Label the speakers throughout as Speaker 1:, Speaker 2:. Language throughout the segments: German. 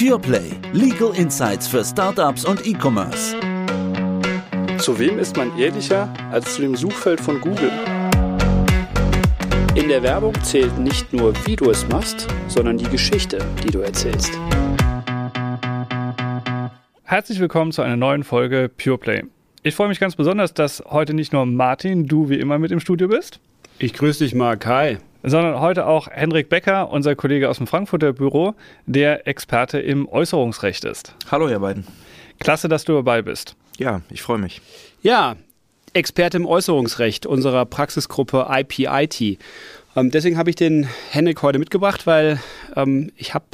Speaker 1: PurePlay. Legal Insights für Startups und E-Commerce.
Speaker 2: Zu wem ist man ehrlicher als zu dem Suchfeld von Google? In der Werbung zählt nicht nur, wie du es machst, sondern die Geschichte, die du erzählst.
Speaker 3: Herzlich willkommen zu einer neuen Folge PurePlay. Ich freue mich ganz besonders, dass heute nicht nur Martin, du wie immer mit im Studio bist.
Speaker 2: Ich grüße dich mal, Kai.
Speaker 3: Sondern heute auch Hendrik Becker, unser Kollege aus dem Frankfurter Büro, der Experte im Äußerungsrecht ist.
Speaker 4: Hallo, ihr beiden.
Speaker 3: Klasse, dass du dabei bist.
Speaker 4: Ja, ich freue mich.
Speaker 2: Ja, Experte im Äußerungsrecht unserer Praxisgruppe IPIT. Ähm, deswegen habe ich den Henrik heute mitgebracht, weil ähm, ich habe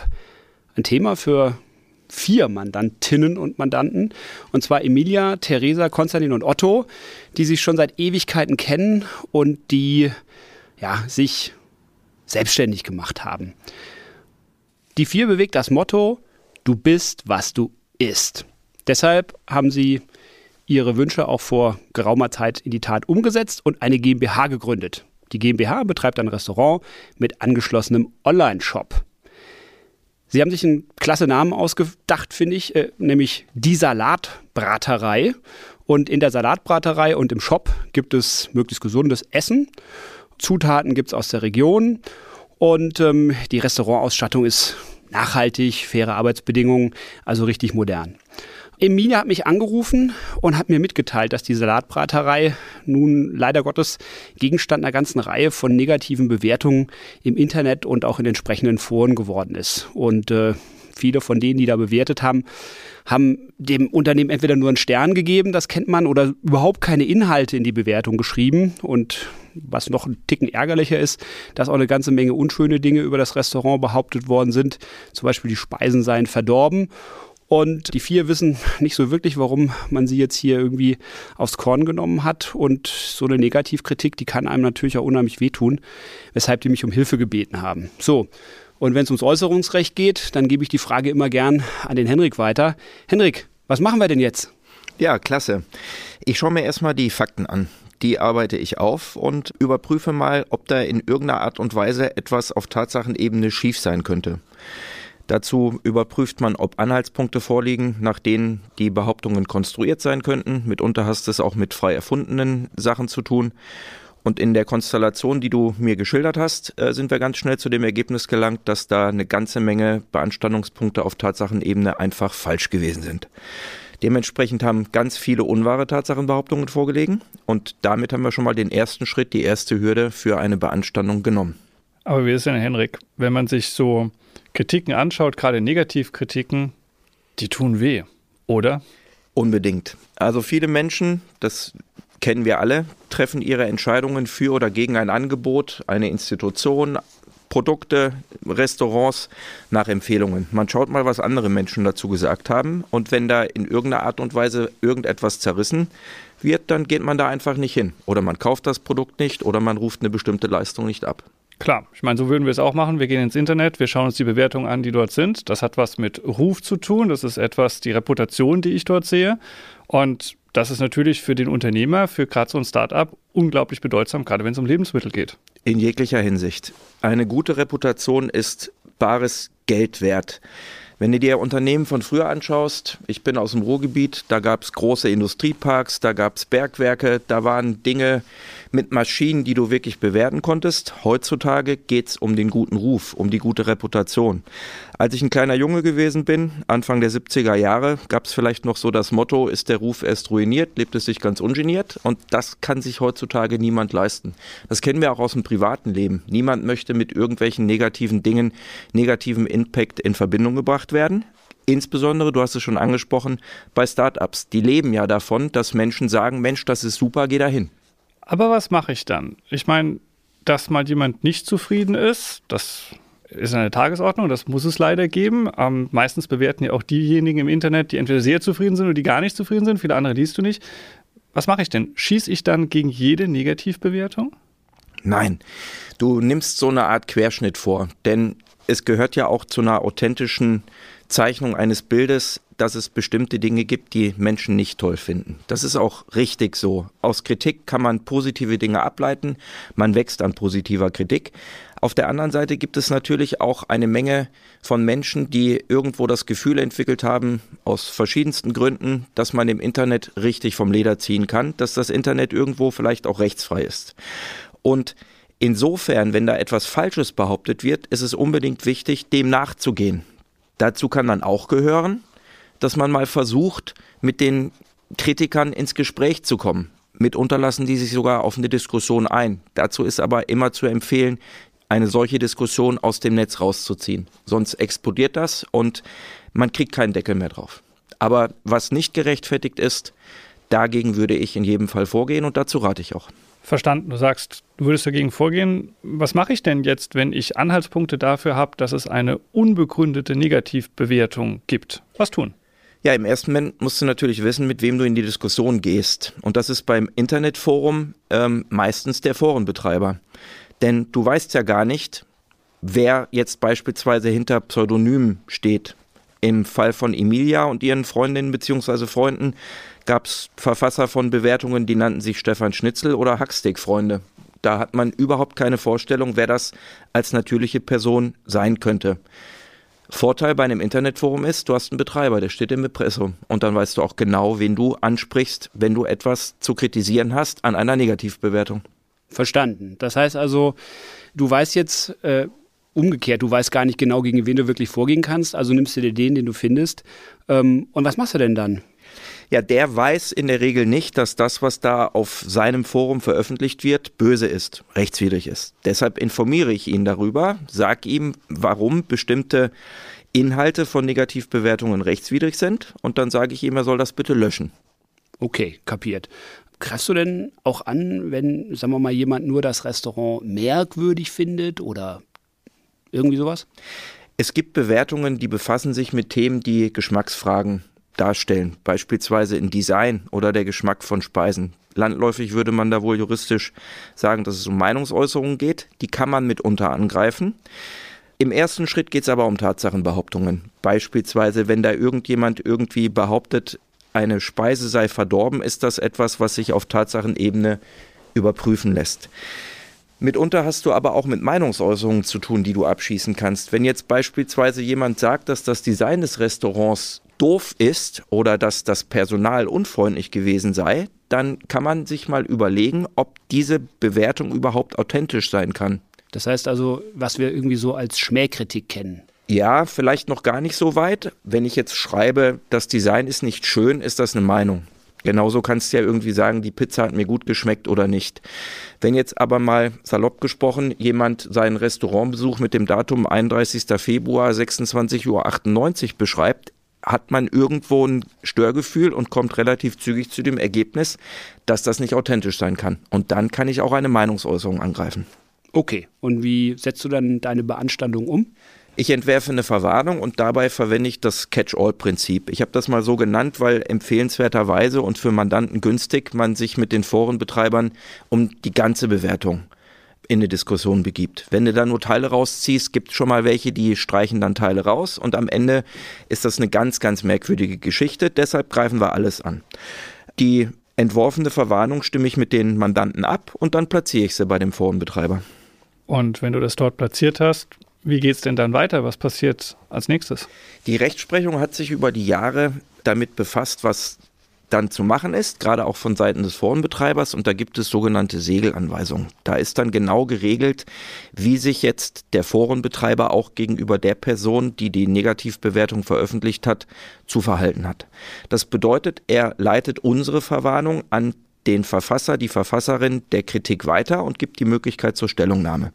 Speaker 2: ein Thema für vier Mandantinnen und Mandanten. Und zwar Emilia, Theresa, Konstantin und Otto, die sich schon seit Ewigkeiten kennen und die ja, sich selbstständig gemacht haben. Die vier bewegt das Motto, du bist, was du isst. Deshalb haben sie ihre Wünsche auch vor geraumer Zeit in die Tat umgesetzt und eine GmbH gegründet. Die GmbH betreibt ein Restaurant mit angeschlossenem Online-Shop. Sie haben sich einen klasse Namen ausgedacht, finde ich, äh, nämlich die Salatbraterei. Und in der Salatbraterei und im Shop gibt es möglichst gesundes Essen. Zutaten gibt es aus der Region. Und ähm, die Restaurantausstattung ist nachhaltig, faire Arbeitsbedingungen, also richtig modern. Emilia hat mich angerufen und hat mir mitgeteilt, dass die Salatbraterei nun leider Gottes Gegenstand einer ganzen Reihe von negativen Bewertungen im Internet und auch in entsprechenden Foren geworden ist. Und äh, viele von denen, die da bewertet haben, haben dem Unternehmen entweder nur einen Stern gegeben, das kennt man, oder überhaupt keine Inhalte in die Bewertung geschrieben. Und was noch ein Ticken ärgerlicher ist, dass auch eine ganze Menge unschöne Dinge über das Restaurant behauptet worden sind. Zum Beispiel die Speisen seien verdorben. Und die vier wissen nicht so wirklich, warum man sie jetzt hier irgendwie aufs Korn genommen hat. Und so eine Negativkritik, die kann einem natürlich auch unheimlich wehtun, weshalb die mich um Hilfe gebeten haben. So. Und wenn es ums Äußerungsrecht geht, dann gebe ich die Frage immer gern an den Henrik weiter. Henrik, was machen wir denn jetzt?
Speaker 4: Ja, klasse. Ich schaue mir erstmal die Fakten an. Die arbeite ich auf und überprüfe mal, ob da in irgendeiner Art und Weise etwas auf Tatsachenebene schief sein könnte. Dazu überprüft man, ob Anhaltspunkte vorliegen, nach denen die Behauptungen konstruiert sein könnten. Mitunter hast es auch mit frei erfundenen Sachen zu tun. Und in der Konstellation, die du mir geschildert hast, äh, sind wir ganz schnell zu dem Ergebnis gelangt, dass da eine ganze Menge Beanstandungspunkte auf Tatsachenebene einfach falsch gewesen sind. Dementsprechend haben ganz viele unwahre Tatsachenbehauptungen vorgelegen und damit haben wir schon mal den ersten Schritt, die erste Hürde für eine Beanstandung genommen.
Speaker 3: Aber wie ist denn, Henrik, wenn man sich so Kritiken anschaut, gerade Negativkritiken, die tun weh, oder?
Speaker 4: Unbedingt. Also viele Menschen, das kennen wir alle, treffen ihre Entscheidungen für oder gegen ein Angebot, eine Institution, Produkte, Restaurants nach Empfehlungen. Man schaut mal, was andere Menschen dazu gesagt haben und wenn da in irgendeiner Art und Weise irgendetwas zerrissen wird, dann geht man da einfach nicht hin. Oder man kauft das Produkt nicht oder man ruft eine bestimmte Leistung nicht ab.
Speaker 3: Klar, ich meine, so würden wir es auch machen. Wir gehen ins Internet, wir schauen uns die Bewertungen an, die dort sind. Das hat was mit Ruf zu tun. Das ist etwas die Reputation, die ich dort sehe. Und das ist natürlich für den Unternehmer, für gerade so ein Startup unglaublich bedeutsam, gerade wenn es um Lebensmittel geht.
Speaker 4: In jeglicher Hinsicht. Eine gute Reputation ist bares Geld wert. Wenn du dir Unternehmen von früher anschaust, ich bin aus dem Ruhrgebiet, da gab es große Industrieparks, da gab es Bergwerke, da waren Dinge mit Maschinen, die du wirklich bewerten konntest. Heutzutage geht es um den guten Ruf, um die gute Reputation. Als ich ein kleiner Junge gewesen bin, Anfang der 70er Jahre, gab es vielleicht noch so das Motto, ist der Ruf erst ruiniert, lebt es sich ganz ungeniert. Und das kann sich heutzutage niemand leisten. Das kennen wir auch aus dem privaten Leben. Niemand möchte mit irgendwelchen negativen Dingen, negativen Impact in Verbindung gebracht werden. Insbesondere, du hast es schon angesprochen, bei Startups. Die leben ja davon, dass Menschen sagen, Mensch, das ist super, geh dahin.
Speaker 3: Aber was mache ich dann? Ich meine, dass mal jemand nicht zufrieden ist, das ist eine Tagesordnung, das muss es leider geben. Ähm, meistens bewerten ja auch diejenigen im Internet, die entweder sehr zufrieden sind oder die gar nicht zufrieden sind. Viele andere liest du nicht. Was mache ich denn? Schieße ich dann gegen jede Negativbewertung?
Speaker 4: Nein, du nimmst so eine Art Querschnitt vor, denn es gehört ja auch zu einer authentischen Zeichnung eines Bildes, dass es bestimmte Dinge gibt, die Menschen nicht toll finden. Das ist auch richtig so. Aus Kritik kann man positive Dinge ableiten, man wächst an positiver Kritik. Auf der anderen Seite gibt es natürlich auch eine Menge von Menschen, die irgendwo das Gefühl entwickelt haben, aus verschiedensten Gründen, dass man im Internet richtig vom Leder ziehen kann, dass das Internet irgendwo vielleicht auch rechtsfrei ist. Und insofern, wenn da etwas Falsches behauptet wird, ist es unbedingt wichtig, dem nachzugehen. Dazu kann dann auch gehören, dass man mal versucht, mit den Kritikern ins Gespräch zu kommen. Mitunter lassen die sich sogar auf eine Diskussion ein. Dazu ist aber immer zu empfehlen, eine solche Diskussion aus dem Netz rauszuziehen. Sonst explodiert das und man kriegt keinen Deckel mehr drauf. Aber was nicht gerechtfertigt ist, dagegen würde ich in jedem Fall vorgehen und dazu rate ich auch.
Speaker 3: Verstanden. Du sagst, du würdest dagegen vorgehen. Was mache ich denn jetzt, wenn ich Anhaltspunkte dafür habe, dass es eine unbegründete Negativbewertung gibt? Was tun?
Speaker 4: Ja, im ersten Moment musst du natürlich wissen, mit wem du in die Diskussion gehst. Und das ist beim Internetforum ähm, meistens der Forenbetreiber. Denn du weißt ja gar nicht, wer jetzt beispielsweise hinter Pseudonymen steht. Im Fall von Emilia und ihren Freundinnen bzw. Freunden gab es Verfasser von Bewertungen, die nannten sich Stefan Schnitzel oder Hacksteak-Freunde. Da hat man überhaupt keine Vorstellung, wer das als natürliche Person sein könnte. Vorteil bei einem Internetforum ist, du hast einen Betreiber, der steht im Impressum. Und dann weißt du auch genau, wen du ansprichst, wenn du etwas zu kritisieren hast an einer Negativbewertung.
Speaker 2: Verstanden. Das heißt also, du weißt jetzt äh, umgekehrt, du weißt gar nicht genau, gegen wen du wirklich vorgehen kannst, also nimmst du dir den, den du findest. Ähm, und was machst du denn dann?
Speaker 4: Ja, der weiß in der Regel nicht, dass das, was da auf seinem Forum veröffentlicht wird, böse ist, rechtswidrig ist. Deshalb informiere ich ihn darüber, sage ihm, warum bestimmte Inhalte von Negativbewertungen rechtswidrig sind und dann sage ich ihm, er soll das bitte löschen.
Speaker 2: Okay, kapiert. Greifst du denn auch an, wenn, sagen wir mal, jemand nur das Restaurant merkwürdig findet oder irgendwie sowas?
Speaker 4: Es gibt Bewertungen, die befassen sich mit Themen, die Geschmacksfragen darstellen, beispielsweise in Design oder der Geschmack von Speisen. Landläufig würde man da wohl juristisch sagen, dass es um Meinungsäußerungen geht. Die kann man mitunter angreifen. Im ersten Schritt geht es aber um Tatsachenbehauptungen. Beispielsweise, wenn da irgendjemand irgendwie behauptet, eine Speise sei verdorben, ist das etwas, was sich auf Tatsachenebene überprüfen lässt. Mitunter hast du aber auch mit Meinungsäußerungen zu tun, die du abschießen kannst. Wenn jetzt beispielsweise jemand sagt, dass das Design des Restaurants doof ist oder dass das Personal unfreundlich gewesen sei, dann kann man sich mal überlegen, ob diese Bewertung überhaupt authentisch sein kann.
Speaker 2: Das heißt also, was wir irgendwie so als Schmähkritik kennen.
Speaker 4: Ja, vielleicht noch gar nicht so weit. Wenn ich jetzt schreibe, das Design ist nicht schön, ist das eine Meinung. Genauso kannst du ja irgendwie sagen, die Pizza hat mir gut geschmeckt oder nicht. Wenn jetzt aber mal salopp gesprochen jemand seinen Restaurantbesuch mit dem Datum 31. Februar 26.98 Uhr beschreibt, hat man irgendwo ein Störgefühl und kommt relativ zügig zu dem Ergebnis, dass das nicht authentisch sein kann. Und dann kann ich auch eine Meinungsäußerung angreifen.
Speaker 2: Okay, und wie setzt du dann deine Beanstandung um?
Speaker 4: Ich entwerfe eine Verwarnung und dabei verwende ich das Catch-all-Prinzip. Ich habe das mal so genannt, weil empfehlenswerterweise und für Mandanten günstig man sich mit den Forenbetreibern um die ganze Bewertung in eine Diskussion begibt. Wenn du da nur Teile rausziehst, gibt es schon mal welche, die streichen dann Teile raus und am Ende ist das eine ganz, ganz merkwürdige Geschichte. Deshalb greifen wir alles an. Die entworfene Verwarnung stimme ich mit den Mandanten ab und dann platziere ich sie bei dem Forenbetreiber.
Speaker 3: Und wenn du das dort platziert hast, wie geht es denn dann weiter? Was passiert als nächstes?
Speaker 4: Die Rechtsprechung hat sich über die Jahre damit befasst, was dann zu machen ist, gerade auch von Seiten des Forenbetreibers. Und da gibt es sogenannte Segelanweisungen. Da ist dann genau geregelt, wie sich jetzt der Forenbetreiber auch gegenüber der Person, die die Negativbewertung veröffentlicht hat, zu verhalten hat. Das bedeutet, er leitet unsere Verwarnung an den Verfasser, die Verfasserin der Kritik weiter und gibt die Möglichkeit zur Stellungnahme.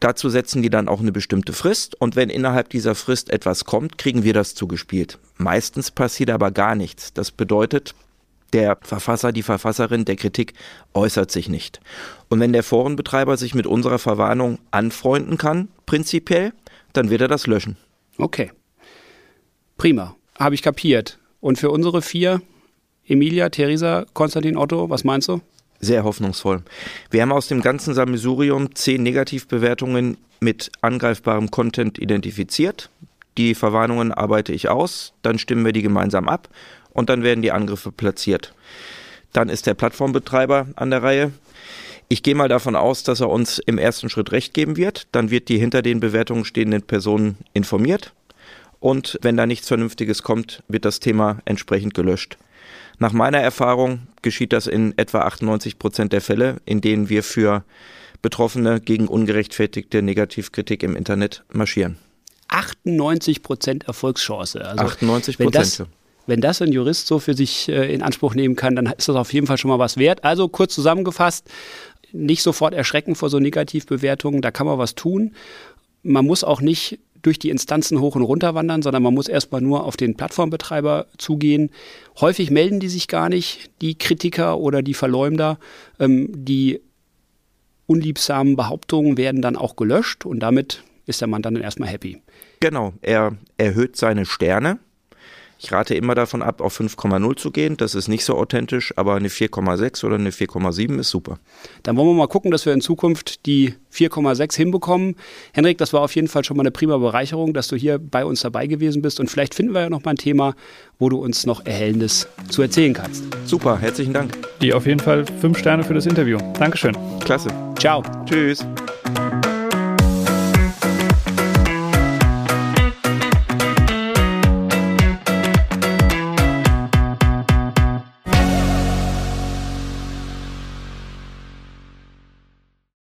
Speaker 4: Dazu setzen die dann auch eine bestimmte Frist und wenn innerhalb dieser Frist etwas kommt, kriegen wir das zugespielt. Meistens passiert aber gar nichts. Das bedeutet, der Verfasser, die Verfasserin der Kritik äußert sich nicht. Und wenn der Forenbetreiber sich mit unserer Verwarnung anfreunden kann, prinzipiell, dann wird er das löschen.
Speaker 2: Okay. Prima. Habe ich kapiert. Und für unsere vier, Emilia, Theresa, Konstantin, Otto, was meinst du?
Speaker 4: Sehr hoffnungsvoll. Wir haben aus dem ganzen Sammelsurium zehn Negativbewertungen mit angreifbarem Content identifiziert. Die Verwarnungen arbeite ich aus, dann stimmen wir die gemeinsam ab und dann werden die Angriffe platziert. Dann ist der Plattformbetreiber an der Reihe. Ich gehe mal davon aus, dass er uns im ersten Schritt recht geben wird. Dann wird die hinter den Bewertungen stehenden Personen informiert. Und wenn da nichts Vernünftiges kommt, wird das Thema entsprechend gelöscht. Nach meiner Erfahrung geschieht das in etwa 98 Prozent der Fälle, in denen wir für Betroffene gegen ungerechtfertigte Negativkritik im Internet marschieren.
Speaker 2: 98 Prozent Erfolgschance.
Speaker 4: Also 98 Prozent.
Speaker 2: Wenn das ein Jurist so für sich äh, in Anspruch nehmen kann, dann ist das auf jeden Fall schon mal was wert. Also kurz zusammengefasst, nicht sofort erschrecken vor so Negativbewertungen, da kann man was tun. Man muss auch nicht durch die Instanzen hoch und runter wandern, sondern man muss erstmal nur auf den Plattformbetreiber zugehen. Häufig melden die sich gar nicht, die Kritiker oder die Verleumder. Ähm, die unliebsamen Behauptungen werden dann auch gelöscht und damit ist der Mann dann erstmal happy.
Speaker 4: Genau, er erhöht seine Sterne ich rate immer davon ab, auf 5,0 zu gehen. Das ist nicht so authentisch, aber eine 4,6 oder eine 4,7 ist super.
Speaker 2: Dann wollen wir mal gucken, dass wir in Zukunft die 4,6 hinbekommen. Henrik, das war auf jeden Fall schon mal eine prima Bereicherung, dass du hier bei uns dabei gewesen bist. Und vielleicht finden wir ja noch mal ein Thema, wo du uns noch Erhellendes zu erzählen kannst.
Speaker 4: Super, herzlichen Dank.
Speaker 3: Die auf jeden Fall fünf Sterne für das Interview. Dankeschön.
Speaker 4: Klasse.
Speaker 2: Ciao.
Speaker 4: Tschüss.